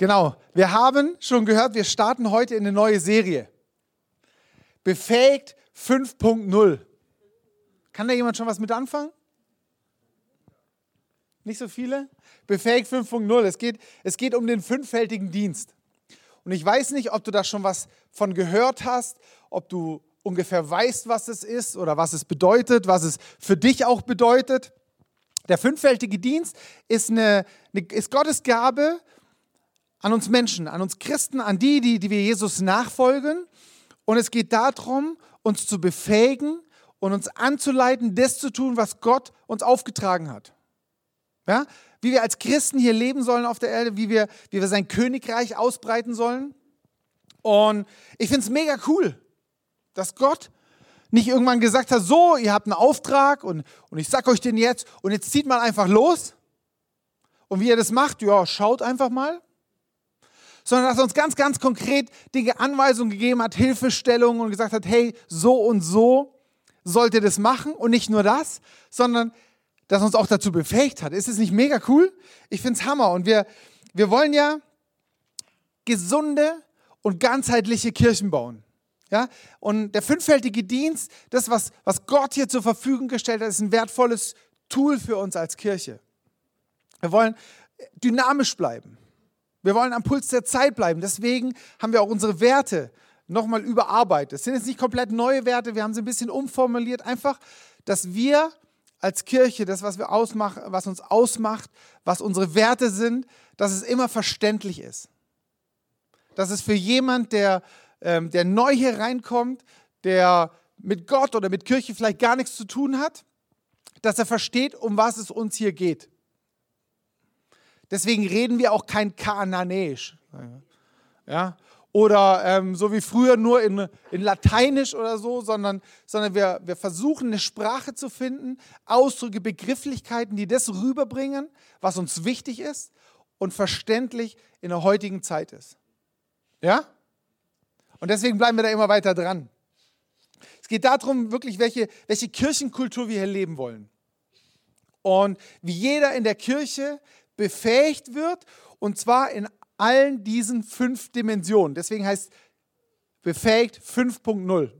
Genau, wir haben schon gehört, wir starten heute in eine neue Serie. Befähigt 5.0. Kann da jemand schon was mit anfangen? Nicht so viele? Befähigt 5.0. Es geht, es geht um den fünffältigen Dienst. Und ich weiß nicht, ob du da schon was von gehört hast, ob du ungefähr weißt, was es ist oder was es bedeutet, was es für dich auch bedeutet. Der fünffältige Dienst ist, eine, eine, ist Gottes Gabe an uns Menschen, an uns Christen, an die, die, die wir Jesus nachfolgen. Und es geht darum, uns zu befähigen und uns anzuleiten, das zu tun, was Gott uns aufgetragen hat. Ja? Wie wir als Christen hier leben sollen auf der Erde, wie wir, wie wir sein Königreich ausbreiten sollen. Und ich finde es mega cool, dass Gott nicht irgendwann gesagt hat, so, ihr habt einen Auftrag und, und ich sag euch den jetzt und jetzt zieht man einfach los. Und wie ihr das macht, ja, schaut einfach mal. Sondern dass er uns ganz, ganz konkret Dinge Anweisungen gegeben hat, Hilfestellungen und gesagt hat, hey, so und so sollt ihr das machen und nicht nur das, sondern dass er uns auch dazu befähigt hat. Ist es nicht mega cool? Ich finde es Hammer und wir, wir wollen ja gesunde und ganzheitliche Kirchen bauen. Ja? Und der fünffältige Dienst, das, was, was Gott hier zur Verfügung gestellt hat, ist ein wertvolles Tool für uns als Kirche. Wir wollen dynamisch bleiben. Wir wollen am Puls der Zeit bleiben. Deswegen haben wir auch unsere Werte nochmal überarbeitet. Es sind jetzt nicht komplett neue Werte, wir haben sie ein bisschen umformuliert. Einfach, dass wir als Kirche, das, was, wir ausmachen, was uns ausmacht, was unsere Werte sind, dass es immer verständlich ist. Dass es für jemand, der ähm, der neu hier reinkommt, der mit Gott oder mit Kirche vielleicht gar nichts zu tun hat, dass er versteht, um was es uns hier geht. Deswegen reden wir auch kein Kananäisch. Ja? Oder ähm, so wie früher nur in, in Lateinisch oder so, sondern, sondern wir, wir versuchen eine Sprache zu finden, Ausdrücke, Begrifflichkeiten, die das rüberbringen, was uns wichtig ist und verständlich in der heutigen Zeit ist. Ja? Und deswegen bleiben wir da immer weiter dran. Es geht darum, wirklich, welche, welche Kirchenkultur wir hier leben wollen. Und wie jeder in der Kirche befähigt wird, und zwar in allen diesen fünf Dimensionen. Deswegen heißt befähigt 5.0.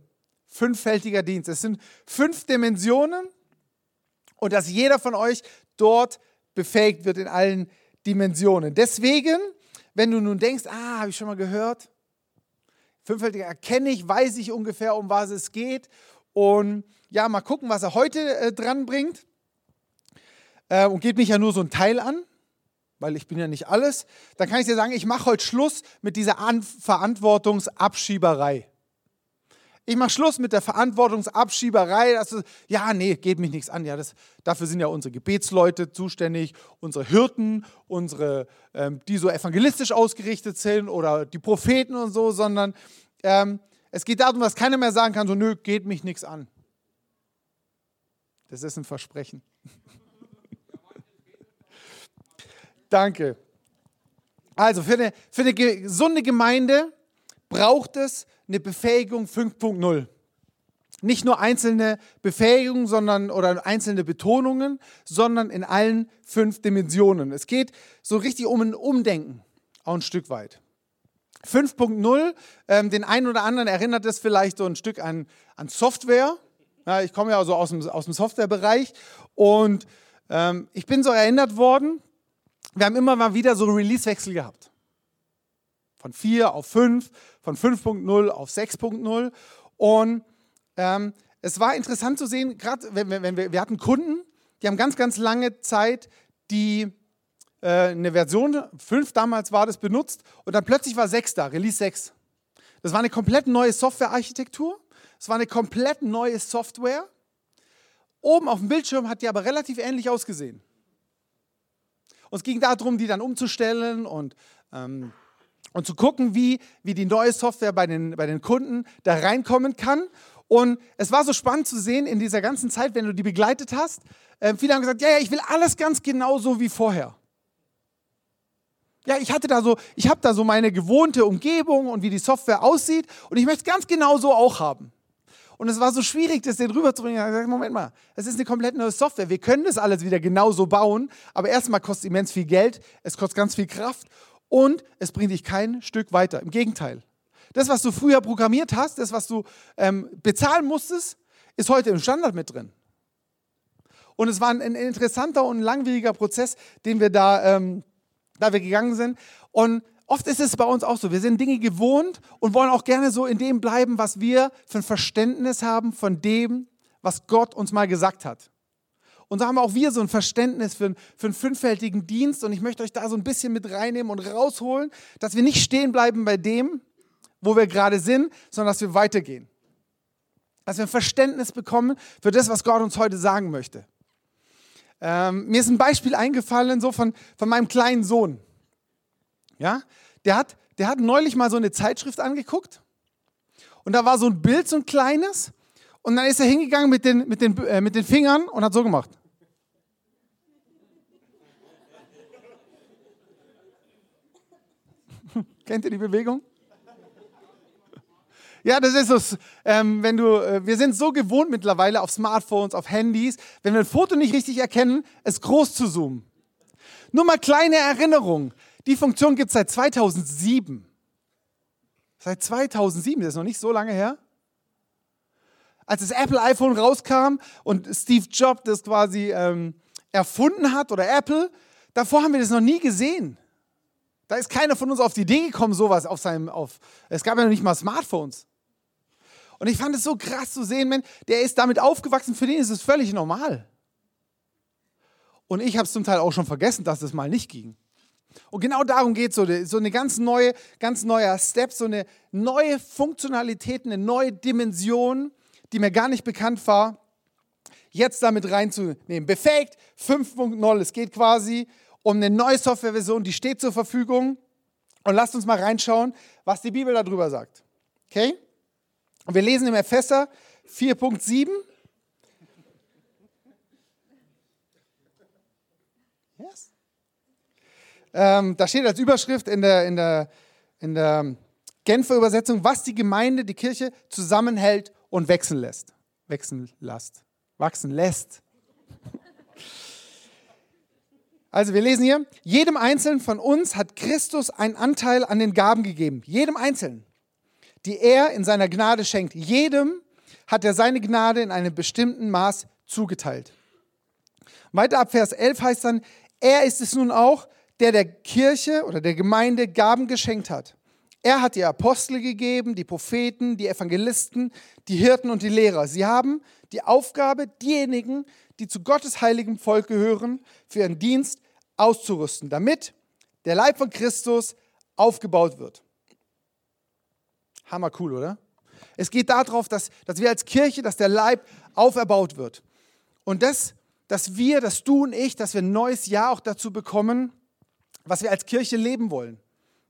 Fünffältiger Dienst. Es sind fünf Dimensionen und dass jeder von euch dort befähigt wird in allen Dimensionen. Deswegen, wenn du nun denkst, ah, habe ich schon mal gehört, Fünffältiger erkenne ich, weiß ich ungefähr, um was es geht. Und ja, mal gucken, was er heute äh, dran bringt. Äh, und geht mich ja nur so ein Teil an, weil ich bin ja nicht alles. Dann kann ich dir sagen, ich mache heute Schluss mit dieser an Verantwortungsabschieberei. Ich mache Schluss mit der Verantwortungsabschieberei. Das ist, ja, nee, geht mich nichts an. Ja, das, dafür sind ja unsere Gebetsleute zuständig, unsere Hirten, unsere, ähm, die so evangelistisch ausgerichtet sind oder die Propheten und so, sondern ähm, es geht darum, dass keiner mehr sagen kann, so, nö, geht mich nichts an. Das ist ein Versprechen. Danke. Also für eine, für eine gesunde Gemeinde braucht es eine Befähigung 5.0. Nicht nur einzelne Befähigungen sondern, oder einzelne Betonungen, sondern in allen fünf Dimensionen. Es geht so richtig um ein Umdenken, auch ein Stück weit. 5.0, ähm, den einen oder anderen erinnert es vielleicht so ein Stück an, an Software. Ja, ich komme ja also aus dem, aus dem Softwarebereich und ähm, ich bin so erinnert worden, wir haben immer mal wieder so Release-Wechsel gehabt von 4 auf 5, von 5.0 auf 6.0. Und ähm, es war interessant zu sehen, gerade wenn, wenn, wir, wir hatten Kunden, die haben ganz, ganz lange Zeit die äh, eine Version 5 damals war das benutzt und dann plötzlich war 6 da, Release 6. Das war eine komplett neue Softwarearchitektur, es war eine komplett neue Software. Oben auf dem Bildschirm hat die aber relativ ähnlich ausgesehen. Und es ging darum, die dann umzustellen und ähm, und zu gucken, wie, wie die neue Software bei den, bei den Kunden da reinkommen kann. Und es war so spannend zu sehen in dieser ganzen Zeit, wenn du die begleitet hast. Äh, viele haben gesagt, ja, ja, ich will alles ganz genau so wie vorher. Ja, ich hatte da so, ich habe da so meine gewohnte Umgebung und wie die Software aussieht und ich möchte es ganz genau so auch haben. Und es war so schwierig, das den rüberzubringen. Ich habe gesagt, Moment mal, es ist eine komplett neue Software. Wir können das alles wieder genauso bauen, aber erstmal kostet es immens viel Geld, es kostet ganz viel Kraft und es bringt dich kein Stück weiter. Im Gegenteil. Das, was du früher programmiert hast, das, was du ähm, bezahlen musstest, ist heute im Standard mit drin. Und es war ein, ein interessanter und langwieriger Prozess, den wir da, ähm, da wir gegangen sind. Und oft ist es bei uns auch so. Wir sind Dinge gewohnt und wollen auch gerne so in dem bleiben, was wir für ein Verständnis haben von dem, was Gott uns mal gesagt hat. Und so haben auch wir so ein Verständnis für, für einen fünffältigen Dienst. Und ich möchte euch da so ein bisschen mit reinnehmen und rausholen, dass wir nicht stehen bleiben bei dem, wo wir gerade sind, sondern dass wir weitergehen. Dass wir ein Verständnis bekommen für das, was Gott uns heute sagen möchte. Ähm, mir ist ein Beispiel eingefallen, so von, von meinem kleinen Sohn. Ja, der hat, der hat neulich mal so eine Zeitschrift angeguckt und da war so ein Bild, so ein kleines. Und dann ist er hingegangen mit den, mit den, äh, mit den Fingern und hat so gemacht. Kennt ihr die Bewegung? Ja, das ist so, ähm, wenn du, äh, wir sind so gewohnt mittlerweile auf Smartphones, auf Handys, wenn wir ein Foto nicht richtig erkennen, es groß zu zoomen. Nur mal kleine Erinnerung. Die Funktion gibt es seit 2007. Seit 2007, das ist noch nicht so lange her. Als das Apple iPhone rauskam und Steve Jobs das quasi ähm, erfunden hat oder Apple, davor haben wir das noch nie gesehen. Da ist keiner von uns auf die Idee gekommen, sowas auf seinem, auf, es gab ja noch nicht mal Smartphones. Und ich fand es so krass zu sehen, man, der ist damit aufgewachsen, für den ist es völlig normal. Und ich habe es zum Teil auch schon vergessen, dass es mal nicht ging. Und genau darum geht es so, so eine ganz neue, ganz neuer Step, so eine neue Funktionalität, eine neue Dimension, die mir gar nicht bekannt war, jetzt damit reinzunehmen. Befähigt 5.0, es geht quasi um eine neue Softwareversion, die steht zur Verfügung. Und lasst uns mal reinschauen, was die Bibel darüber sagt. Okay? Und wir lesen im Epheser 4.7. Yes. Ähm, da steht als Überschrift in der, in der, in der Genfer Übersetzung, was die Gemeinde, die Kirche zusammenhält und wechseln lässt. Wechseln lässt. Wachsen lässt. Also wir lesen hier, jedem Einzelnen von uns hat Christus einen Anteil an den Gaben gegeben. Jedem Einzelnen, die er in seiner Gnade schenkt. Jedem hat er seine Gnade in einem bestimmten Maß zugeteilt. Weiter ab Vers 11 heißt dann, er ist es nun auch, der der Kirche oder der Gemeinde Gaben geschenkt hat. Er hat die Apostel gegeben, die Propheten, die Evangelisten, die Hirten und die Lehrer. Sie haben die Aufgabe, diejenigen, die zu Gottes heiligem Volk gehören, für ihren Dienst auszurüsten, damit der Leib von Christus aufgebaut wird. Hammer cool, oder? Es geht darauf, dass, dass wir als Kirche, dass der Leib auferbaut wird. Und das, dass wir, dass du und ich, dass wir ein neues Jahr auch dazu bekommen, was wir als Kirche leben wollen.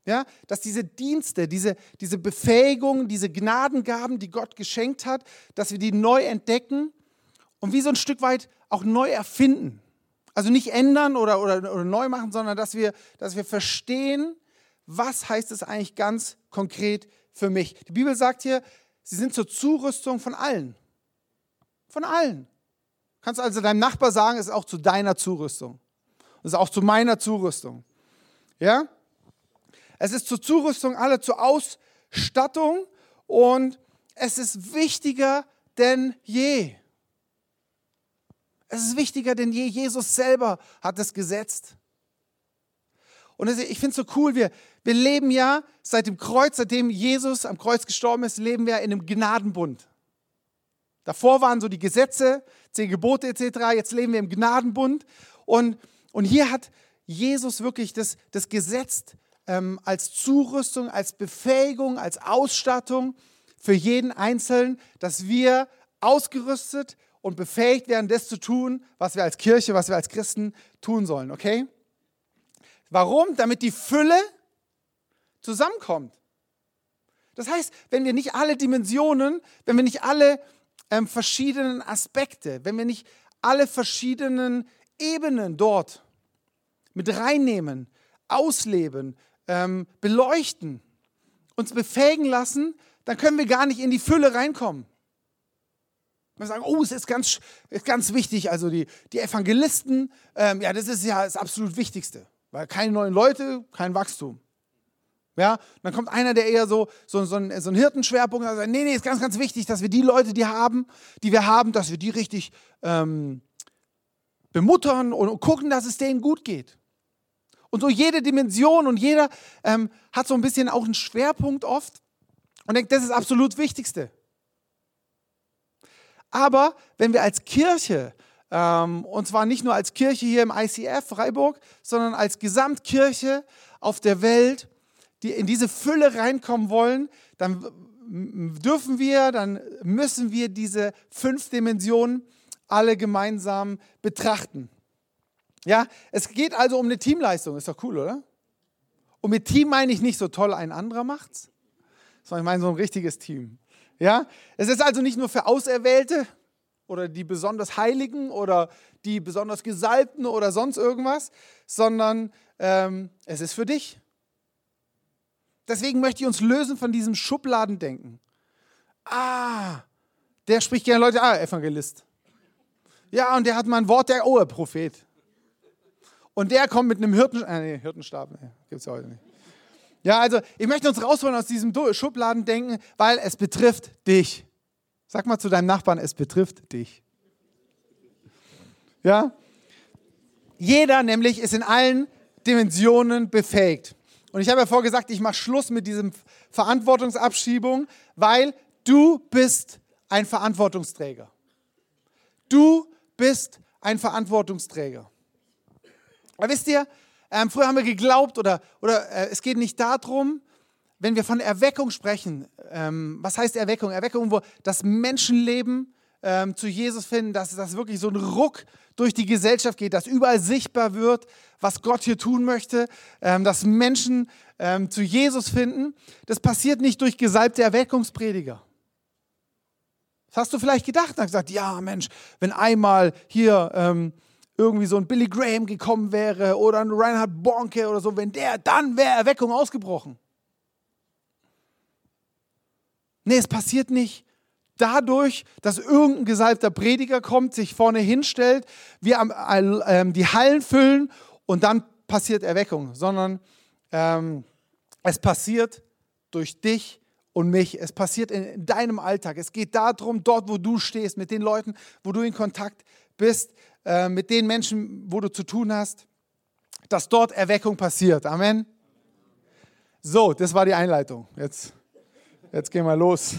Ja, dass diese Dienste, diese, diese Befähigung, diese Gnadengaben, die Gott geschenkt hat, dass wir die neu entdecken und wie so ein Stück weit auch neu erfinden. Also nicht ändern oder, oder, oder neu machen, sondern dass wir, dass wir verstehen, was heißt es eigentlich ganz konkret für mich. Die Bibel sagt hier, sie sind zur Zurüstung von allen. Von allen. Kannst also deinem Nachbar sagen, es ist auch zu deiner Zurüstung. Es ist auch zu meiner Zurüstung. Ja? Es ist zur Zurüstung aller, zur Ausstattung und es ist wichtiger denn je. Es ist wichtiger denn je. Jesus selber hat es gesetzt. Und ich finde es so cool, wir, wir leben ja seit dem Kreuz, seitdem Jesus am Kreuz gestorben ist, leben wir in einem Gnadenbund. Davor waren so die Gesetze, zehn Gebote etc. Jetzt leben wir im Gnadenbund. Und, und hier hat Jesus wirklich das, das Gesetz ähm, als Zurüstung, als Befähigung, als Ausstattung für jeden Einzelnen, dass wir ausgerüstet und befähigt werden, das zu tun, was wir als Kirche, was wir als Christen tun sollen, okay? Warum? Damit die Fülle zusammenkommt. Das heißt, wenn wir nicht alle Dimensionen, wenn wir nicht alle ähm, verschiedenen Aspekte, wenn wir nicht alle verschiedenen Ebenen dort mit reinnehmen, ausleben, ähm, beleuchten, uns befähigen lassen, dann können wir gar nicht in die Fülle reinkommen. Wir sagen, oh, es ist ganz, ist ganz wichtig, also die, die Evangelisten, ähm, ja, das ist ja das absolut Wichtigste, weil keine neuen Leute, kein Wachstum. Ja, dann kommt einer, der eher so, so, so, ein, so einen Hirtenschwerpunkt hat, sagt, nee, nee, ist ganz, ganz wichtig, dass wir die Leute, die haben, die wir haben, dass wir die richtig ähm, bemuttern und gucken, dass es denen gut geht. Und so jede Dimension und jeder ähm, hat so ein bisschen auch einen Schwerpunkt oft und denkt, das ist absolut Wichtigste. Aber wenn wir als Kirche, ähm, und zwar nicht nur als Kirche hier im ICF Freiburg, sondern als Gesamtkirche auf der Welt, die in diese Fülle reinkommen wollen, dann dürfen wir, dann müssen wir diese fünf Dimensionen alle gemeinsam betrachten. Ja, es geht also um eine Teamleistung, ist doch cool, oder? Und mit Team meine ich nicht so toll, ein anderer macht's, sondern ich meine so ein richtiges Team. Ja, es ist also nicht nur für Auserwählte oder die besonders Heiligen oder die besonders Gesalbten oder sonst irgendwas, sondern ähm, es ist für dich. Deswegen möchte ich uns lösen von diesem Schubladendenken. Ah, der spricht gerne Leute, ah, Evangelist. Ja, und der hat mal ein Wort, der, oh, Prophet. Und der kommt mit einem Hirten, äh, nee, Hirtenstab, nee, gibt es ja heute nicht. Ja, also ich möchte uns rausholen aus diesem Schubladendenken, weil es betrifft dich. Sag mal zu deinem Nachbarn, es betrifft dich. Ja? Jeder nämlich ist in allen Dimensionen befähigt. Und ich habe ja vorher gesagt, ich mache Schluss mit diesem Verantwortungsabschiebung, weil du bist ein Verantwortungsträger. Du bist ein Verantwortungsträger. Aber wisst ihr, ähm, früher haben wir geglaubt oder, oder äh, es geht nicht darum, wenn wir von Erweckung sprechen, ähm, was heißt Erweckung? Erweckung, wo das Menschenleben ähm, zu Jesus finden, dass das wirklich so ein Ruck durch die Gesellschaft geht, dass überall sichtbar wird, was Gott hier tun möchte, ähm, dass Menschen ähm, zu Jesus finden. Das passiert nicht durch gesalbte Erweckungsprediger. Das hast du vielleicht gedacht und gesagt, ja Mensch, wenn einmal hier ähm, irgendwie so ein Billy Graham gekommen wäre oder ein Reinhard Bonke oder so, wenn der, dann wäre Erweckung ausgebrochen. Nee, es passiert nicht dadurch, dass irgendein gesalbter Prediger kommt, sich vorne hinstellt, wir äh, die Hallen füllen und dann passiert Erweckung, sondern ähm, es passiert durch dich und mich. Es passiert in deinem Alltag. Es geht darum, dort, wo du stehst, mit den Leuten, wo du in Kontakt bist, äh, mit den Menschen, wo du zu tun hast, dass dort Erweckung passiert. Amen. So, das war die Einleitung. Jetzt, jetzt gehen wir los.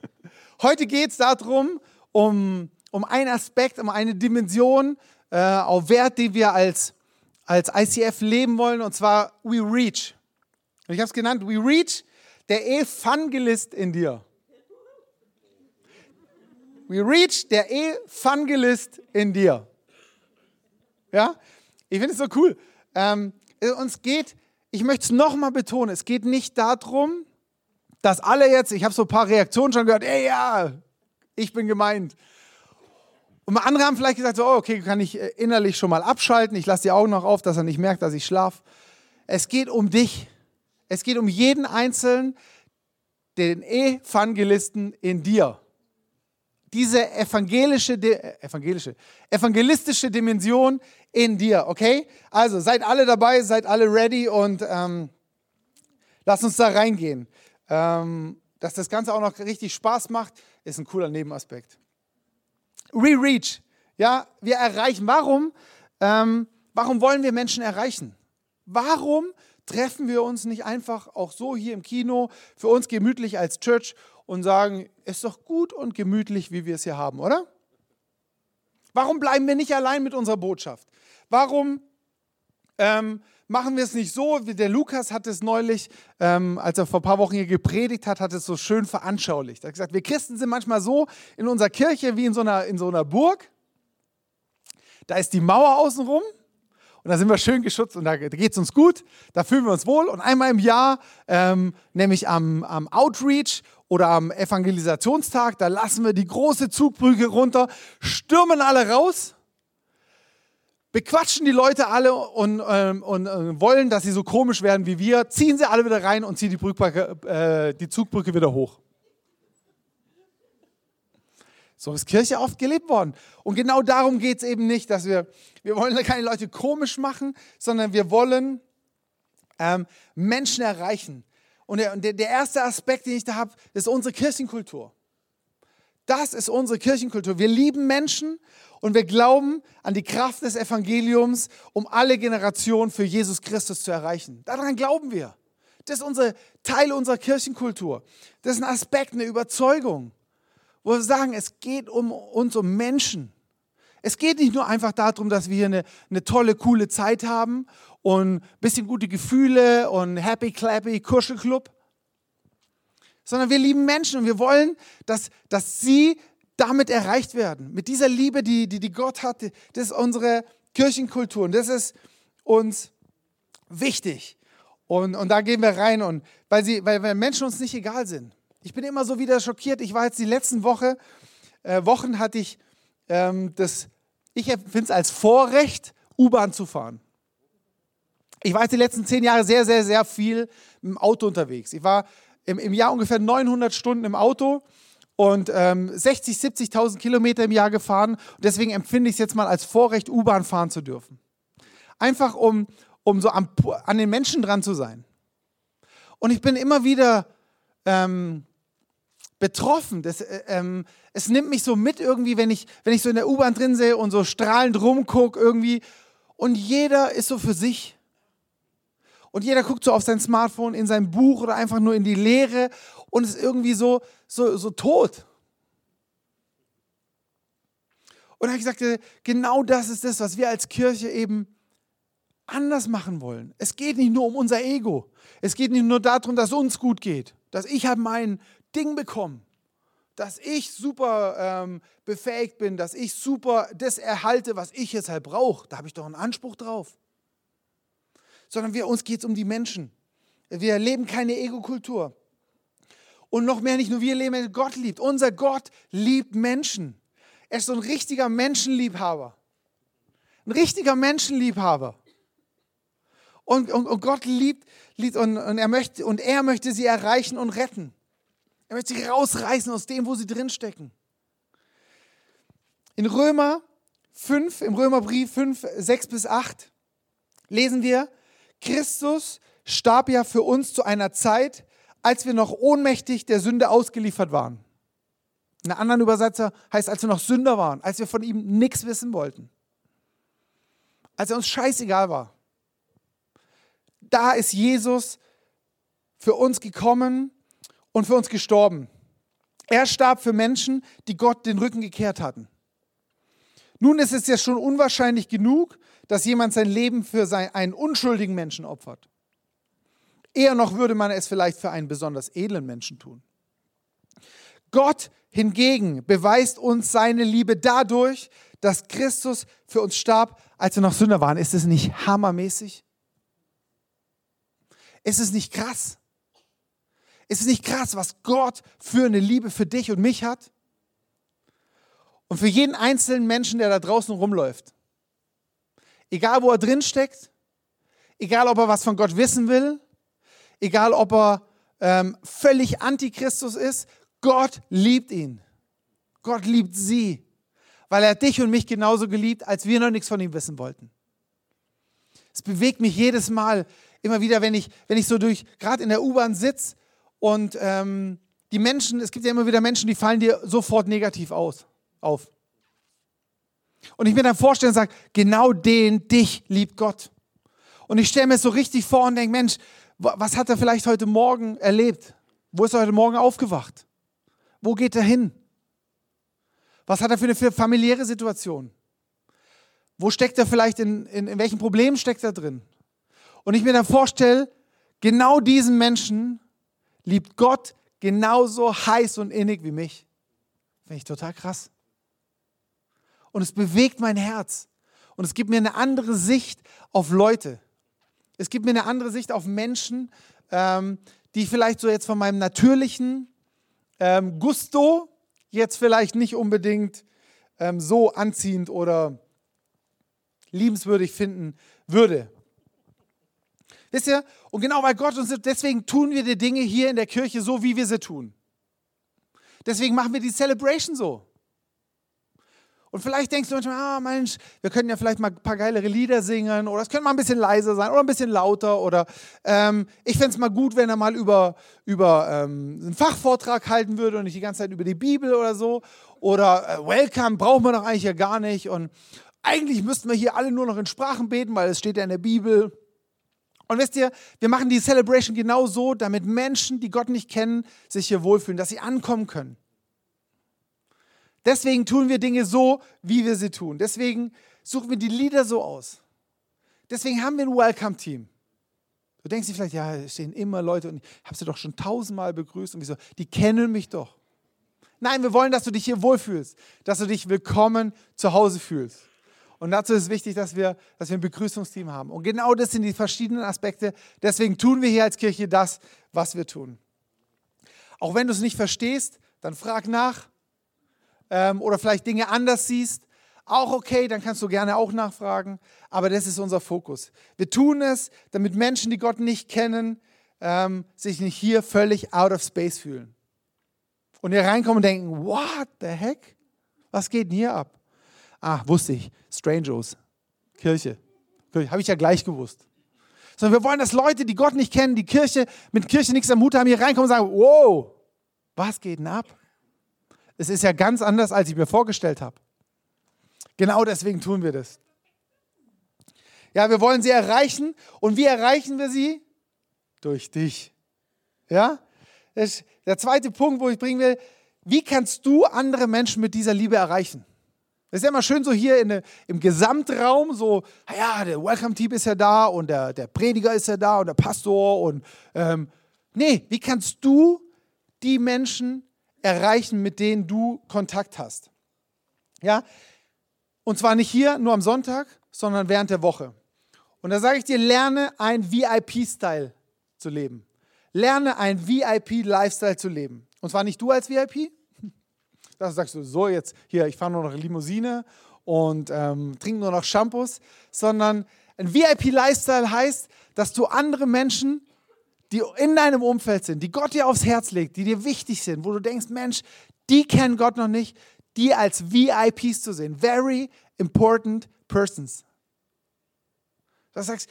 Heute geht es darum, um, um einen Aspekt, um eine Dimension äh, auf Wert, die wir als, als ICF leben wollen, und zwar We Reach. Ich habe es genannt, We Reach der Evangelist in dir. We reach der Evangelist in dir. Ja, ich finde es so cool. Ähm, uns geht, ich möchte es nochmal betonen, es geht nicht darum, dass alle jetzt, ich habe so ein paar Reaktionen schon gehört, ey ja, ich bin gemeint. Und andere haben vielleicht gesagt, so, oh, okay, kann ich äh, innerlich schon mal abschalten, ich lasse die Augen noch auf, dass er nicht merkt, dass ich schlafe. Es geht um dich. Es geht um jeden Einzelnen, den Evangelisten in dir. Diese evangelische, äh, evangelische, evangelistische Dimension in dir, okay? Also seid alle dabei, seid alle ready und ähm, lasst uns da reingehen. Ähm, dass das Ganze auch noch richtig Spaß macht, ist ein cooler Nebenaspekt. Re-Reach, ja, wir erreichen. Warum? Ähm, warum wollen wir Menschen erreichen? Warum treffen wir uns nicht einfach auch so hier im Kino für uns gemütlich als Church und sagen, ist doch gut und gemütlich, wie wir es hier haben, oder? Warum bleiben wir nicht allein mit unserer Botschaft? Warum ähm, machen wir es nicht so, der Lukas hat es neulich, ähm, als er vor ein paar Wochen hier gepredigt hat, hat es so schön veranschaulicht. Er hat gesagt, wir Christen sind manchmal so in unserer Kirche wie in so einer, in so einer Burg. Da ist die Mauer außenrum und da sind wir schön geschützt und da, geht es uns gut, da fühlen wir uns wohl. Und einmal im Jahr, ähm, nämlich am, am Outreach oder am Evangelisationstag, da lassen wir die große Zugbrücke runter, stürmen alle raus, bequatschen die Leute alle und, ähm, und äh, wollen, dass sie so komisch werden wie wir, ziehen sie alle wieder rein und ziehen die, Brückbrücke, äh, die Zugbrücke wieder hoch. So ist Kirche oft gelebt worden. Und genau darum geht es eben nicht, dass wir, wir wollen keine Leute komisch machen, sondern wir wollen ähm, Menschen erreichen. Und der, der erste Aspekt, den ich da habe, ist unsere Kirchenkultur. Das ist unsere Kirchenkultur. Wir lieben Menschen und wir glauben an die Kraft des Evangeliums, um alle Generationen für Jesus Christus zu erreichen. Daran glauben wir. Das ist unser Teil unserer Kirchenkultur. Das ist ein Aspekt, eine Überzeugung, wo wir sagen, es geht um uns, um Menschen. Es geht nicht nur einfach darum, dass wir hier eine, eine tolle, coole Zeit haben und ein bisschen gute Gefühle und happy, clappy, Kuschelclub, sondern wir lieben Menschen und wir wollen, dass, dass sie damit erreicht werden. Mit dieser Liebe, die, die, die Gott hat, das ist unsere Kirchenkultur und das ist uns wichtig. Und, und da gehen wir rein und weil, sie, weil, weil Menschen uns nicht egal sind. Ich bin immer so wieder schockiert. Ich war jetzt die letzten Woche, äh, Wochen hatte ich ähm, das, ich empfinde es als Vorrecht, U-Bahn zu fahren. Ich war jetzt die letzten zehn Jahre sehr, sehr, sehr viel im Auto unterwegs. Ich war im, im Jahr ungefähr 900 Stunden im Auto und ähm, 60, 70.000 Kilometer im Jahr gefahren. Und deswegen empfinde ich es jetzt mal als Vorrecht, U-Bahn fahren zu dürfen. Einfach um, um so am, an den Menschen dran zu sein. Und ich bin immer wieder ähm, betroffen. Das, äh, ähm, es nimmt mich so mit irgendwie, wenn ich, wenn ich so in der U-Bahn drin sehe und so strahlend rumgucke irgendwie. Und jeder ist so für sich. Und jeder guckt so auf sein Smartphone, in sein Buch oder einfach nur in die Leere und ist irgendwie so, so, so tot. Und ich sagte, genau das ist das, was wir als Kirche eben anders machen wollen. Es geht nicht nur um unser Ego. Es geht nicht nur darum, dass uns gut geht, dass ich halt mein Ding bekomme, dass ich super ähm, befähigt bin, dass ich super das erhalte, was ich jetzt halt brauche. Da habe ich doch einen Anspruch drauf sondern wir, uns geht es um die Menschen. Wir leben keine Ego-Kultur. Und noch mehr nicht nur wir leben, Gott liebt. Unser Gott liebt Menschen. Er ist so ein richtiger Menschenliebhaber. Ein richtiger Menschenliebhaber. Und, und, und Gott liebt, liebt und, und, er möchte, und er möchte sie erreichen und retten. Er möchte sie rausreißen aus dem, wo sie drinstecken. In Römer 5, im Römerbrief 5, 6 bis 8 lesen wir, Christus starb ja für uns zu einer Zeit, als wir noch ohnmächtig der Sünde ausgeliefert waren. In einem anderen Übersetzer heißt, als wir noch Sünder waren, als wir von ihm nichts wissen wollten. Als er uns scheißegal war. Da ist Jesus für uns gekommen und für uns gestorben. Er starb für Menschen, die Gott den Rücken gekehrt hatten. Nun ist es ja schon unwahrscheinlich genug, dass jemand sein Leben für einen unschuldigen Menschen opfert. Eher noch würde man es vielleicht für einen besonders edlen Menschen tun. Gott hingegen beweist uns seine Liebe dadurch, dass Christus für uns starb, als wir noch Sünder waren. Ist es nicht hammermäßig? Ist es nicht krass? Ist es nicht krass, was Gott für eine Liebe für dich und mich hat? Und für jeden einzelnen Menschen, der da draußen rumläuft. Egal, wo er drin steckt, egal, ob er was von Gott wissen will, egal, ob er ähm, völlig Antichristus ist, Gott liebt ihn. Gott liebt sie, weil er dich und mich genauso geliebt, als wir noch nichts von ihm wissen wollten. Es bewegt mich jedes Mal immer wieder, wenn ich, wenn ich so durch, gerade in der U-Bahn sitze und ähm, die Menschen, es gibt ja immer wieder Menschen, die fallen dir sofort negativ aus, auf. Und ich mir dann vorstelle und sage, genau den, dich liebt Gott. Und ich stelle mir so richtig vor und denke, Mensch, was hat er vielleicht heute Morgen erlebt? Wo ist er heute Morgen aufgewacht? Wo geht er hin? Was hat er für eine familiäre Situation? Wo steckt er vielleicht in, in, in welchen Problemen steckt er drin? Und ich mir dann vorstelle, genau diesen Menschen liebt Gott genauso heiß und innig wie mich. Finde ich total krass und es bewegt mein Herz. Und es gibt mir eine andere Sicht auf Leute. Es gibt mir eine andere Sicht auf Menschen, ähm, die vielleicht so jetzt von meinem natürlichen ähm, Gusto jetzt vielleicht nicht unbedingt ähm, so anziehend oder liebenswürdig finden würde. Wisst ihr? Und genau weil Gott uns, deswegen tun wir die Dinge hier in der Kirche so, wie wir sie tun. Deswegen machen wir die Celebration so. Und vielleicht denkst du manchmal, ah Mensch, wir können ja vielleicht mal ein paar geilere Lieder singen oder es könnte mal ein bisschen leiser sein oder ein bisschen lauter oder ähm, ich fände es mal gut, wenn er mal über, über ähm, einen Fachvortrag halten würde und nicht die ganze Zeit über die Bibel oder so. Oder äh, Welcome brauchen wir doch eigentlich ja gar nicht. Und eigentlich müssten wir hier alle nur noch in Sprachen beten, weil es steht ja in der Bibel. Und wisst ihr, wir machen die Celebration genau so, damit Menschen, die Gott nicht kennen, sich hier wohlfühlen, dass sie ankommen können. Deswegen tun wir Dinge so, wie wir sie tun. Deswegen suchen wir die Lieder so aus. Deswegen haben wir ein Welcome-Team. Du denkst dir vielleicht, ja, es stehen immer Leute und ich habe sie doch schon tausendmal begrüßt und wieso? Die kennen mich doch. Nein, wir wollen, dass du dich hier wohlfühlst, dass du dich willkommen zu Hause fühlst. Und dazu ist wichtig, dass wir, dass wir ein Begrüßungsteam haben. Und genau das sind die verschiedenen Aspekte. Deswegen tun wir hier als Kirche das, was wir tun. Auch wenn du es nicht verstehst, dann frag nach ähm, oder vielleicht Dinge anders siehst, auch okay, dann kannst du gerne auch nachfragen, aber das ist unser Fokus. Wir tun es, damit Menschen, die Gott nicht kennen, ähm, sich nicht hier völlig out of space fühlen. Und hier reinkommen und denken, what the heck? Was geht denn hier ab? Ah, wusste ich, Strangers, Kirche. Kirche Habe ich ja gleich gewusst. Sondern wir wollen, dass Leute, die Gott nicht kennen, die Kirche mit Kirche nichts am Hut haben, hier reinkommen und sagen, wow, was geht denn ab? Es ist ja ganz anders, als ich mir vorgestellt habe. Genau deswegen tun wir das. Ja, wir wollen sie erreichen. Und wie erreichen wir sie? Durch dich. Ja? Das ist der zweite Punkt, wo ich bringen will, wie kannst du andere Menschen mit dieser Liebe erreichen? Das ist ja immer schön so hier in, im Gesamtraum, so, ja, der Welcome-Team ist ja da und der, der Prediger ist ja da und der Pastor und, ähm, nee, wie kannst du die Menschen erreichen, mit denen du Kontakt hast. Ja? Und zwar nicht hier, nur am Sonntag, sondern während der Woche. Und da sage ich dir, lerne ein VIP-Style zu leben. Lerne ein VIP-Lifestyle zu leben. Und zwar nicht du als VIP. Da sagst du, so jetzt, hier, ich fahre nur noch Limousine und ähm, trinke nur noch Shampoos, sondern ein VIP-Lifestyle heißt, dass du andere Menschen die in deinem Umfeld sind, die Gott dir aufs Herz legt, die dir wichtig sind, wo du denkst, Mensch, die kennen Gott noch nicht, die als VIPs zu sehen. Very important persons. Das sagst,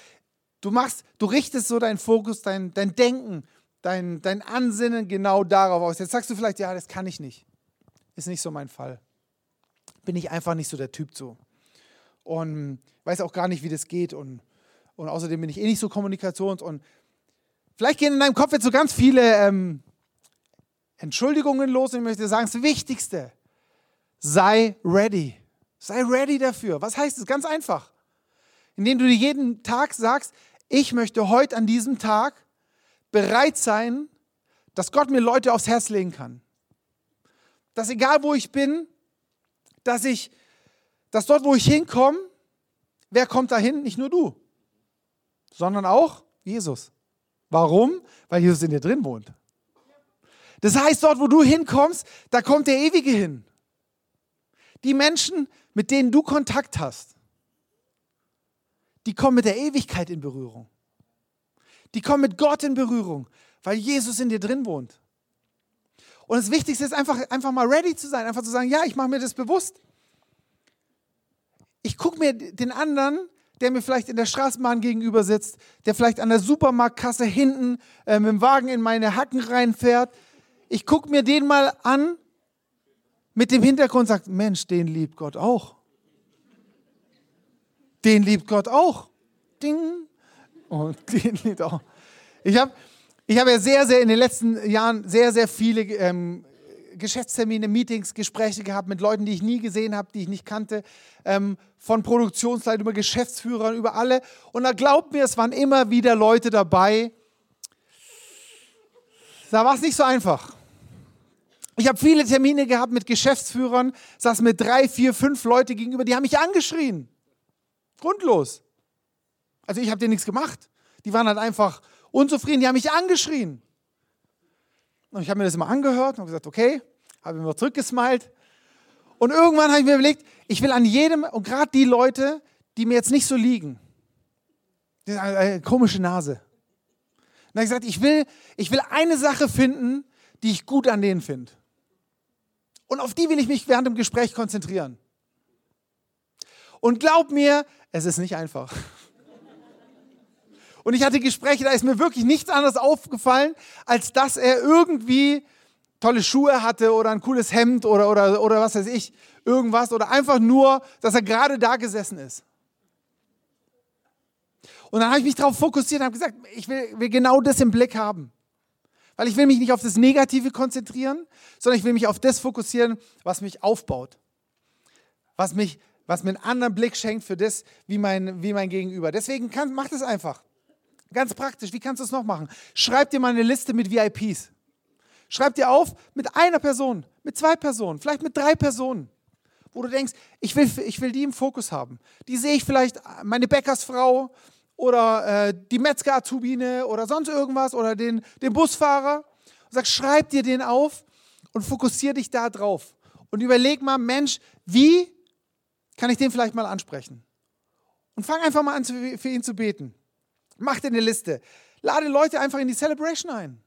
du machst, du richtest so deinen Fokus, dein, dein Denken, dein, dein Ansinnen genau darauf aus. Jetzt sagst du vielleicht, ja, das kann ich nicht. Ist nicht so mein Fall. Bin ich einfach nicht so der Typ so. Und weiß auch gar nicht, wie das geht. Und, und außerdem bin ich eh nicht so kommunikations- und Vielleicht gehen in deinem Kopf jetzt so ganz viele ähm, Entschuldigungen los und ich möchte sagen, das Wichtigste, sei ready. Sei ready dafür. Was heißt es? Ganz einfach. Indem du dir jeden Tag sagst, ich möchte heute an diesem Tag bereit sein, dass Gott mir Leute aufs Herz legen kann. Dass egal wo ich bin, dass ich, dass dort, wo ich hinkomme, wer kommt dahin? Nicht nur du, sondern auch Jesus. Warum? Weil Jesus in dir drin wohnt. Das heißt, dort, wo du hinkommst, da kommt der Ewige hin. Die Menschen, mit denen du Kontakt hast, die kommen mit der Ewigkeit in Berührung. Die kommen mit Gott in Berührung, weil Jesus in dir drin wohnt. Und das Wichtigste ist einfach, einfach mal ready zu sein, einfach zu sagen, ja, ich mache mir das bewusst. Ich gucke mir den anderen der mir vielleicht in der Straßenbahn gegenüber sitzt, der vielleicht an der Supermarktkasse hinten äh, mit dem Wagen in meine Hacken reinfährt. Ich gucke mir den mal an mit dem Hintergrund und sage, Mensch, den liebt Gott auch. Den liebt Gott auch. Ding. Und den liebt auch. Ich habe ich hab ja sehr, sehr in den letzten Jahren sehr, sehr viele ähm, Geschäftstermine, Meetings, Gespräche gehabt mit Leuten, die ich nie gesehen habe, die ich nicht kannte, ähm, von Produktionsleitern über Geschäftsführern, über alle. Und da glaubt mir, es waren immer wieder Leute dabei. Da war es nicht so einfach. Ich habe viele Termine gehabt mit Geschäftsführern, saß mit drei, vier, fünf Leute gegenüber, die haben mich angeschrien. Grundlos. Also ich habe dir nichts gemacht. Die waren halt einfach unzufrieden, die haben mich angeschrien. Und ich habe mir das immer angehört und gesagt, okay, habe immer zurückgesmiled. Und irgendwann habe ich mir überlegt, ich will an jedem, und gerade die Leute, die mir jetzt nicht so liegen, die haben eine komische Nase. Und dann habe ich gesagt, ich will, ich will eine Sache finden, die ich gut an denen finde. Und auf die will ich mich während dem Gespräch konzentrieren. Und glaub mir, es ist nicht einfach. Und ich hatte Gespräche, da ist mir wirklich nichts anderes aufgefallen, als dass er irgendwie tolle Schuhe hatte oder ein cooles Hemd oder, oder, oder was weiß ich, irgendwas. Oder einfach nur, dass er gerade da gesessen ist. Und dann habe ich mich darauf fokussiert und habe gesagt, ich will, will genau das im Blick haben. Weil ich will mich nicht auf das Negative konzentrieren, sondern ich will mich auf das fokussieren, was mich aufbaut. Was, mich, was mir einen anderen Blick schenkt für das, wie mein, wie mein Gegenüber. Deswegen kann, mach das einfach. Ganz praktisch, wie kannst du es noch machen? Schreib dir mal eine Liste mit VIPs. Schreib dir auf mit einer Person, mit zwei Personen, vielleicht mit drei Personen, wo du denkst, ich will, ich will die im Fokus haben. Die sehe ich vielleicht, meine Bäckersfrau oder äh, die Metzger-Azubine oder sonst irgendwas oder den, den Busfahrer. Und sag, schreib dir den auf und fokussiere dich da drauf. Und überleg mal, Mensch, wie kann ich den vielleicht mal ansprechen? Und fang einfach mal an, für ihn zu beten. Mach dir eine Liste. Lade Leute einfach in die Celebration ein.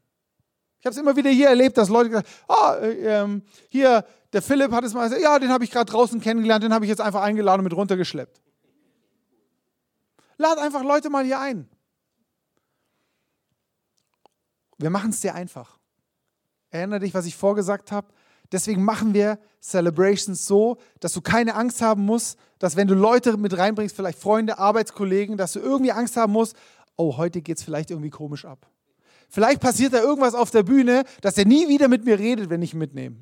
Ich habe es immer wieder hier erlebt, dass Leute gesagt haben, oh, ähm, hier, der Philipp hat es mal gesagt, ja, den habe ich gerade draußen kennengelernt, den habe ich jetzt einfach eingeladen und mit runtergeschleppt. Lad einfach Leute mal hier ein. Wir machen es dir einfach. Erinnere dich, was ich vorgesagt habe. Deswegen machen wir Celebrations so, dass du keine Angst haben musst, dass wenn du Leute mit reinbringst, vielleicht Freunde, Arbeitskollegen, dass du irgendwie Angst haben musst, oh, heute geht es vielleicht irgendwie komisch ab. Vielleicht passiert da irgendwas auf der Bühne, dass er nie wieder mit mir redet, wenn ich ihn mitnehme.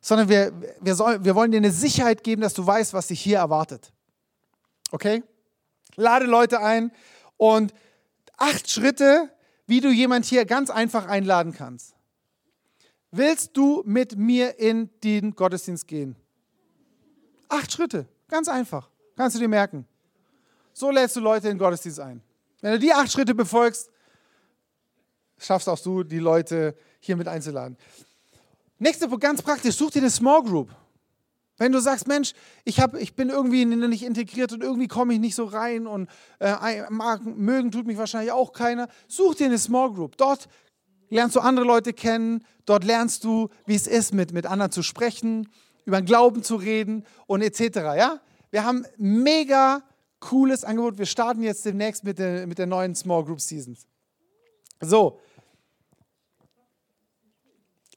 Sondern wir, wir, soll, wir wollen dir eine Sicherheit geben, dass du weißt, was dich hier erwartet. Okay? Lade Leute ein und acht Schritte, wie du jemand hier ganz einfach einladen kannst. Willst du mit mir in den Gottesdienst gehen? Acht Schritte, ganz einfach. Kannst du dir merken. So lädst du Leute in Gottesdienst ein. Wenn du die acht Schritte befolgst, schaffst auch du, die Leute hier mit einzuladen. Nächster Punkt, ganz praktisch, such dir eine Small Group. Wenn du sagst, Mensch, ich, hab, ich bin irgendwie nicht integriert und irgendwie komme ich nicht so rein und äh, mögen tut mich wahrscheinlich auch keiner, such dir eine Small Group. Dort lernst du andere Leute kennen, dort lernst du, wie es ist, mit, mit anderen zu sprechen, über den Glauben zu reden und etc. Ja? Wir haben mega cooles Angebot. Wir starten jetzt demnächst mit der, mit der neuen Small Group Seasons. So.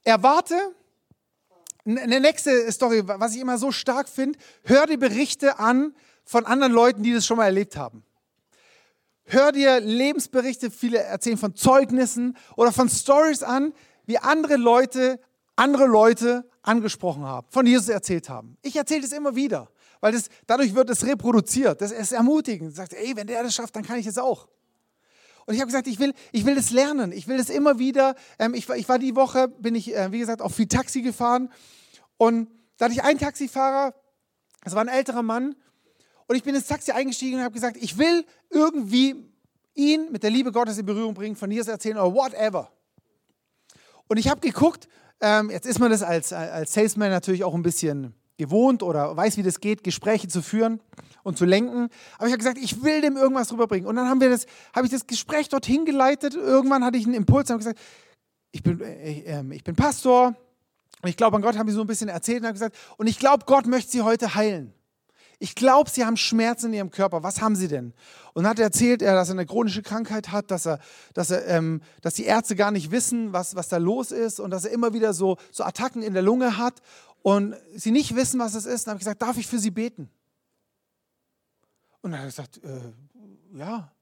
Erwarte, eine nächste Story, was ich immer so stark finde, hör dir Berichte an von anderen Leuten, die das schon mal erlebt haben. Hör dir Lebensberichte, viele erzählen von Zeugnissen oder von Stories an, wie andere Leute andere Leute angesprochen haben, von Jesus erzählt haben. Ich erzähle das immer wieder, weil das, dadurch wird es reproduziert. Das ist ermutigend. Sagt, ey, wenn der das schafft, dann kann ich das auch. Und ich habe gesagt, ich will, ich will das lernen. Ich will das immer wieder. Ähm, ich, ich war die Woche, bin ich, äh, wie gesagt, auch viel Taxi gefahren und da hatte ich einen Taxifahrer, das war ein älterer Mann, und ich bin ins Taxi eingestiegen und habe gesagt, ich will irgendwie ihn mit der Liebe Gottes in Berührung bringen, von Jesus erzählen oder whatever. Und ich habe geguckt, ähm, jetzt ist man das als, als Salesman natürlich auch ein bisschen gewohnt oder weiß, wie das geht, Gespräche zu führen und zu lenken. Aber ich habe gesagt, ich will dem irgendwas rüberbringen. Und dann haben wir das, habe ich das Gespräch dorthin geleitet. Irgendwann hatte ich einen Impuls und habe gesagt, ich bin, äh, äh, ich bin Pastor, und ich glaube, an Gott haben sie so ein bisschen erzählt und haben gesagt, und ich glaube, Gott möchte sie heute heilen. Ich glaube, sie haben Schmerzen in ihrem Körper. Was haben sie denn? Und hat er erzählt, dass er eine chronische Krankheit hat, dass, er, dass, er, ähm, dass die Ärzte gar nicht wissen, was, was da los ist und dass er immer wieder so, so Attacken in der Lunge hat und sie nicht wissen, was es ist. Dann habe ich gesagt, darf ich für sie beten? Und dann hat er gesagt, äh, ja.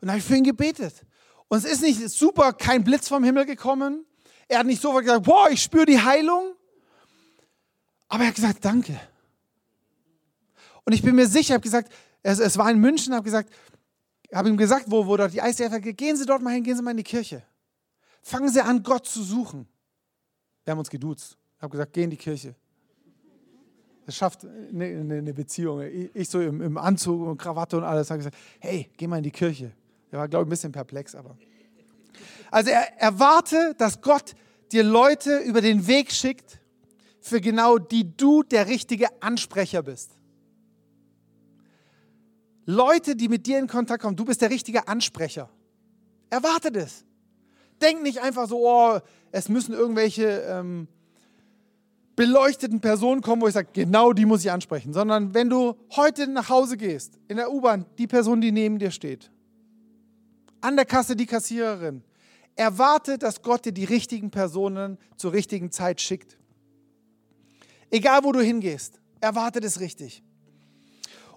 Und dann habe ich für ihn gebetet. Und es ist nicht super, kein Blitz vom Himmel gekommen, er hat nicht sofort gesagt, boah, ich spüre die Heilung. Aber er hat gesagt, danke. Und ich bin mir sicher, ich habe gesagt, es, es, war in München, habe gesagt, habe ihm gesagt, wo, wo dort die ICF gehen Sie dort mal hin, gehen Sie mal in die Kirche. Fangen Sie an, Gott zu suchen. Wir haben uns geduzt. Ich habe gesagt, geh in die Kirche. Das schafft eine, eine Beziehung. Ich so im, im, Anzug und Krawatte und alles habe gesagt, hey, geh mal in die Kirche. Er war, glaube ich, ein bisschen perplex, aber also er, erwarte, dass Gott dir Leute über den Weg schickt, für genau die du der richtige Ansprecher bist. Leute, die mit dir in Kontakt kommen, du bist der richtige Ansprecher. Erwarte das. Denk nicht einfach so, oh, es müssen irgendwelche ähm, beleuchteten Personen kommen, wo ich sage, genau die muss ich ansprechen, sondern wenn du heute nach Hause gehst, in der U-Bahn, die Person, die neben dir steht, an der Kasse die Kassiererin, erwarte, dass Gott dir die richtigen Personen zur richtigen Zeit schickt. Egal, wo du hingehst, erwarte das richtig.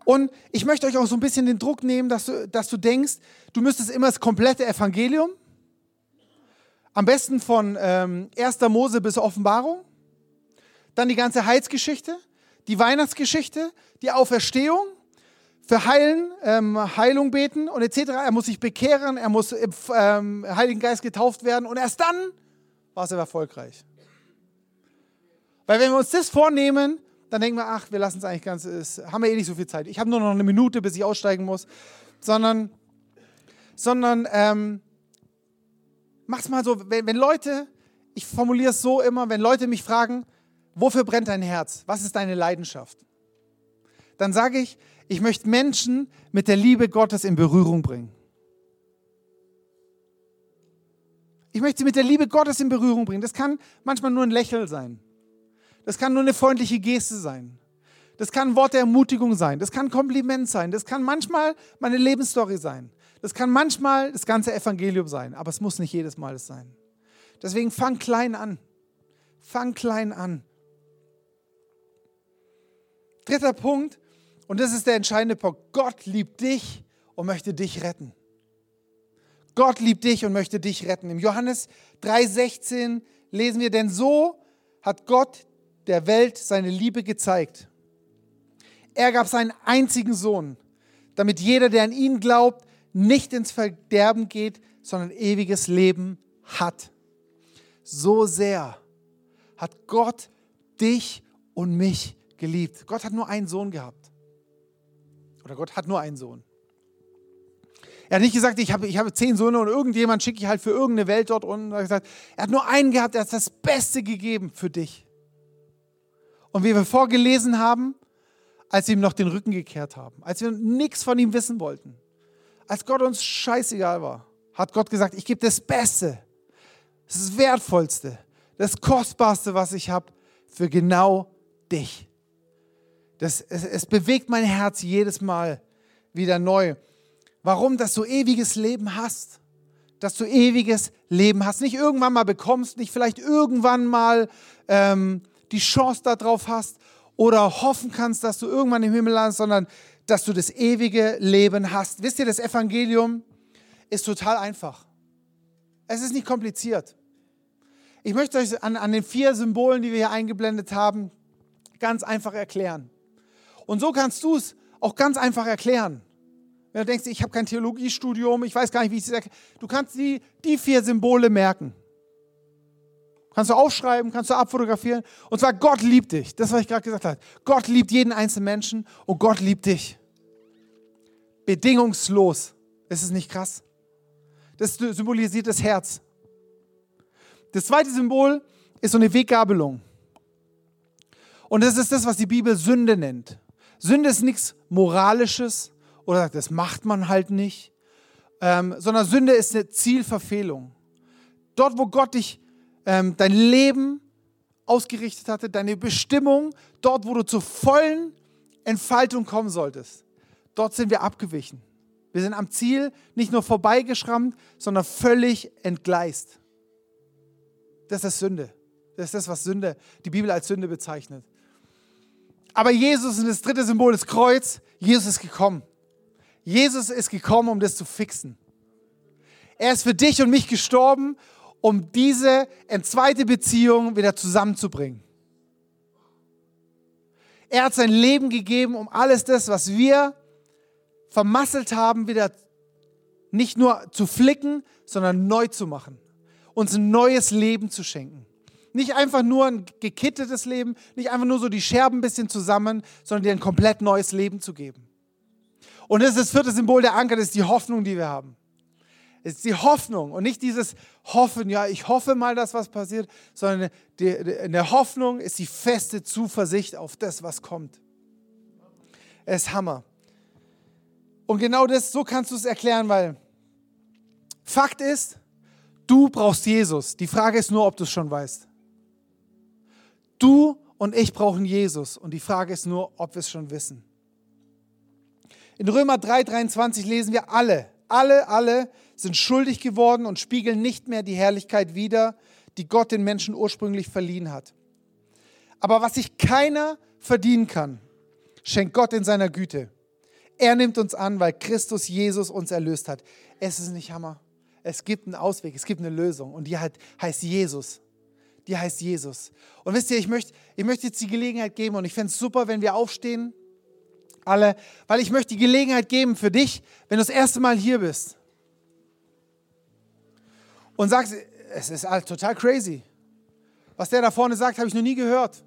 Und ich möchte euch auch so ein bisschen den Druck nehmen, dass du, dass du denkst, du müsstest immer das komplette Evangelium, am besten von ähm, 1. Mose bis Offenbarung, dann die ganze Heilsgeschichte, die Weihnachtsgeschichte, die Auferstehung, für Heilen, ähm, Heilung beten und etc. Er muss sich bekehren, er muss im ähm, Heiligen Geist getauft werden und erst dann war es erfolgreich. Weil wenn wir uns das vornehmen, dann denken wir, ach, wir lassen es eigentlich ganz, ist, haben wir eh nicht so viel Zeit. Ich habe nur noch eine Minute, bis ich aussteigen muss. Sondern, sondern ähm, mach's mal so, wenn, wenn Leute, ich formuliere es so immer, wenn Leute mich fragen, Wofür brennt dein Herz? Was ist deine Leidenschaft? Dann sage ich, ich möchte Menschen mit der Liebe Gottes in Berührung bringen. Ich möchte sie mit der Liebe Gottes in Berührung bringen. Das kann manchmal nur ein Lächeln sein. Das kann nur eine freundliche Geste sein. Das kann ein Wort der Ermutigung sein. Das kann ein Kompliment sein. Das kann manchmal meine Lebensstory sein. Das kann manchmal das ganze Evangelium sein. Aber es muss nicht jedes Mal das sein. Deswegen fang klein an. Fang klein an. Dritter Punkt, und das ist der entscheidende Punkt. Gott liebt dich und möchte dich retten. Gott liebt dich und möchte dich retten. Im Johannes 3,16 lesen wir, denn so hat Gott der Welt seine Liebe gezeigt. Er gab seinen einzigen Sohn, damit jeder, der an ihn glaubt, nicht ins Verderben geht, sondern ewiges Leben hat. So sehr hat Gott dich und mich geliebt. Gott hat nur einen Sohn gehabt. Oder Gott hat nur einen Sohn. Er hat nicht gesagt, ich habe, ich habe zehn Söhne und irgendjemand schicke ich halt für irgendeine Welt dort unten. Er hat gesagt, er hat nur einen gehabt, er hat das Beste gegeben für dich. Und wie wir vorgelesen haben, als wir ihm noch den Rücken gekehrt haben, als wir nichts von ihm wissen wollten, als Gott uns scheißegal war, hat Gott gesagt, ich gebe das Beste, das Wertvollste, das Kostbarste, was ich habe, für genau dich. Das, es, es bewegt mein Herz jedes Mal wieder neu. Warum? Dass du ewiges Leben hast. Dass du ewiges Leben hast. Nicht irgendwann mal bekommst, nicht vielleicht irgendwann mal ähm, die Chance darauf hast oder hoffen kannst, dass du irgendwann im Himmel landest, sondern dass du das ewige Leben hast. Wisst ihr, das Evangelium ist total einfach. Es ist nicht kompliziert. Ich möchte euch an, an den vier Symbolen, die wir hier eingeblendet haben, ganz einfach erklären. Und so kannst du es auch ganz einfach erklären. Wenn du denkst, ich habe kein Theologiestudium, ich weiß gar nicht, wie ich es erkläre. Du kannst die, die vier Symbole merken. Kannst du aufschreiben, kannst du abfotografieren. Und zwar, Gott liebt dich. Das, was ich gerade gesagt habe. Gott liebt jeden einzelnen Menschen und Gott liebt dich. Bedingungslos. Ist es nicht krass? Das symbolisiert das Herz. Das zweite Symbol ist so eine Weggabelung. Und das ist das, was die Bibel Sünde nennt. Sünde ist nichts Moralisches oder das macht man halt nicht, ähm, sondern Sünde ist eine Zielverfehlung. Dort, wo Gott dich, ähm, dein Leben ausgerichtet hatte, deine Bestimmung, dort, wo du zur vollen Entfaltung kommen solltest, dort sind wir abgewichen. Wir sind am Ziel nicht nur vorbeigeschrammt, sondern völlig entgleist. Das ist Sünde. Das ist das, was Sünde, die Bibel als Sünde bezeichnet. Aber Jesus und das dritte Symbol ist Kreuz. Jesus ist gekommen. Jesus ist gekommen, um das zu fixen. Er ist für dich und mich gestorben, um diese entzweite Beziehung wieder zusammenzubringen. Er hat sein Leben gegeben, um alles das, was wir vermasselt haben, wieder nicht nur zu flicken, sondern neu zu machen. Uns ein neues Leben zu schenken. Nicht einfach nur ein gekittetes Leben, nicht einfach nur so die Scherben ein bisschen zusammen, sondern dir ein komplett neues Leben zu geben. Und das ist das vierte Symbol der Anker, das ist die Hoffnung, die wir haben. Es ist die Hoffnung und nicht dieses Hoffen, ja, ich hoffe mal, dass was passiert, sondern in der Hoffnung ist die feste Zuversicht auf das, was kommt. Es ist Hammer. Und genau das, so kannst du es erklären, weil Fakt ist, du brauchst Jesus. Die Frage ist nur, ob du es schon weißt. Du und ich brauchen Jesus. Und die Frage ist nur, ob wir es schon wissen. In Römer 3:23 lesen wir alle, alle, alle sind schuldig geworden und spiegeln nicht mehr die Herrlichkeit wider, die Gott den Menschen ursprünglich verliehen hat. Aber was sich keiner verdienen kann, schenkt Gott in seiner Güte. Er nimmt uns an, weil Christus Jesus uns erlöst hat. Es ist nicht Hammer. Es gibt einen Ausweg, es gibt eine Lösung und die heißt Jesus. Die heißt Jesus. Und wisst ihr, ich möchte, ich möchte jetzt die Gelegenheit geben und ich fände es super, wenn wir aufstehen, alle, weil ich möchte die Gelegenheit geben für dich, wenn du das erste Mal hier bist und sagst, es ist total crazy. Was der da vorne sagt, habe ich noch nie gehört.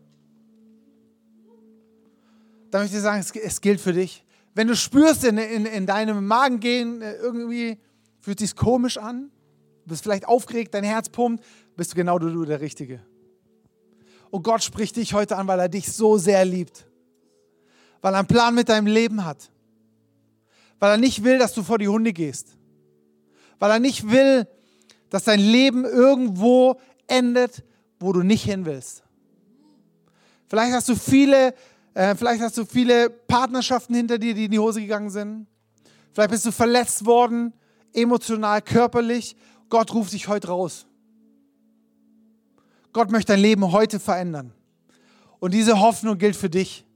Dann möchte ich sagen, es, gilt für dich. Wenn du spürst in, in, in deinem Magen gehen, äh, irgendwie fühlt sich komisch an, bist vielleicht aufgeregt, dein Herz pumpt, bist du genau du, der Richtige. Und Gott spricht dich heute an, weil er dich so sehr liebt. Weil er einen Plan mit deinem Leben hat. Weil er nicht will, dass du vor die Hunde gehst. Weil er nicht will, dass dein Leben irgendwo endet, wo du nicht hin willst. Vielleicht hast du viele, äh, vielleicht hast du viele Partnerschaften hinter dir, die in die Hose gegangen sind. Vielleicht bist du verletzt worden, emotional, körperlich. Gott ruft dich heute raus. Gott möchte dein Leben heute verändern. Und diese Hoffnung gilt für dich.